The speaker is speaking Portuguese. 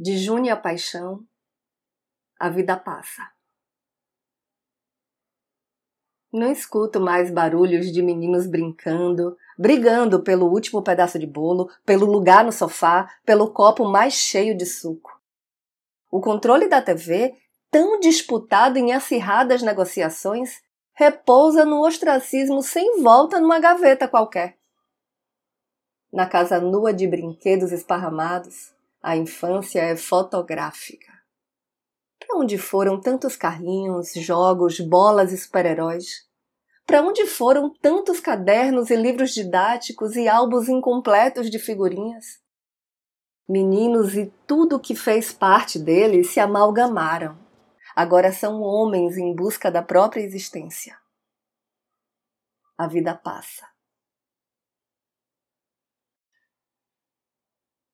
de Júnia Paixão, a vida passa. Não escuto mais barulhos de meninos brincando, brigando pelo último pedaço de bolo, pelo lugar no sofá, pelo copo mais cheio de suco. O controle da TV, tão disputado em acirradas negociações, repousa no ostracismo sem volta numa gaveta qualquer. Na casa nua de brinquedos esparramados, a infância é fotográfica. Para onde foram tantos carrinhos, jogos, bolas e super-heróis? Para onde foram tantos cadernos e livros didáticos e álbuns incompletos de figurinhas? Meninos e tudo o que fez parte deles se amalgamaram. Agora são homens em busca da própria existência. A vida passa.